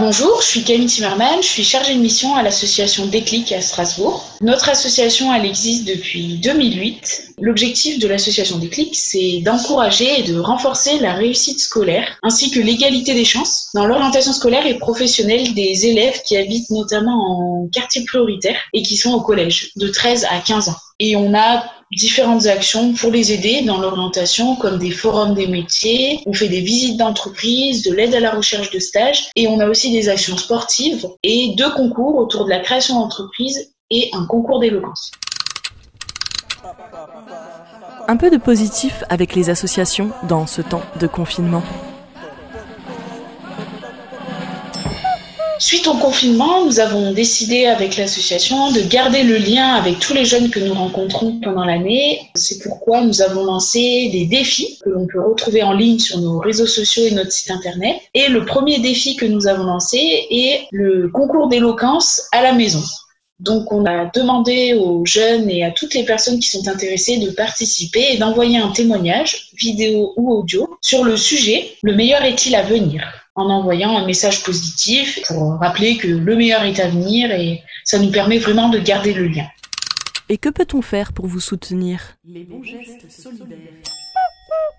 Bonjour, je suis Camille Timmerman, je suis chargée de mission à l'association Déclic à Strasbourg. Notre association, elle existe depuis 2008. L'objectif de l'association Déclic, c'est d'encourager et de renforcer la réussite scolaire ainsi que l'égalité des chances dans l'orientation scolaire et professionnelle des élèves qui habitent notamment en quartier prioritaire et qui sont au collège de 13 à 15 ans. Et on a différentes actions pour les aider dans l'orientation, comme des forums des métiers, on fait des visites d'entreprise, de l'aide à la recherche de stages, et on a aussi des actions sportives et deux concours autour de la création d'entreprise et un concours d'éloquence. Un peu de positif avec les associations dans ce temps de confinement. Suite au confinement, nous avons décidé avec l'association de garder le lien avec tous les jeunes que nous rencontrons pendant l'année. C'est pourquoi nous avons lancé des défis que l'on peut retrouver en ligne sur nos réseaux sociaux et notre site internet. Et le premier défi que nous avons lancé est le concours d'éloquence à la maison. Donc on a demandé aux jeunes et à toutes les personnes qui sont intéressées de participer et d'envoyer un témoignage, vidéo ou audio, sur le sujet Le meilleur est-il à venir? En envoyant un message positif pour rappeler que le meilleur est à venir et ça nous permet vraiment de garder le lien. Et que peut-on faire pour vous soutenir? Les bons gestes solidaires.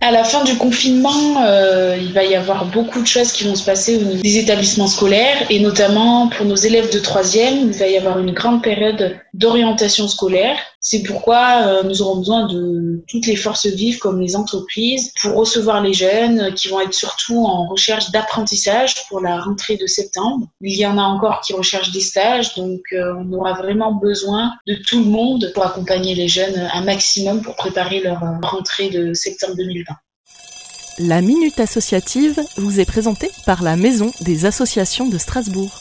À la fin du confinement, euh, il va y avoir beaucoup de choses qui vont se passer au niveau des établissements scolaires et notamment pour nos élèves de troisième, il va y avoir une grande période d'orientation scolaire. C'est pourquoi euh, nous aurons besoin de toutes les forces vives comme les entreprises pour recevoir les jeunes qui vont être surtout en recherche d'apprentissage pour la rentrée de septembre. Il y en a encore qui recherchent des stages, donc euh, on aura vraiment besoin de tout le monde pour accompagner les jeunes un maximum pour préparer leur rentrée de septembre 2020. La Minute Associative vous est présentée par la Maison des Associations de Strasbourg.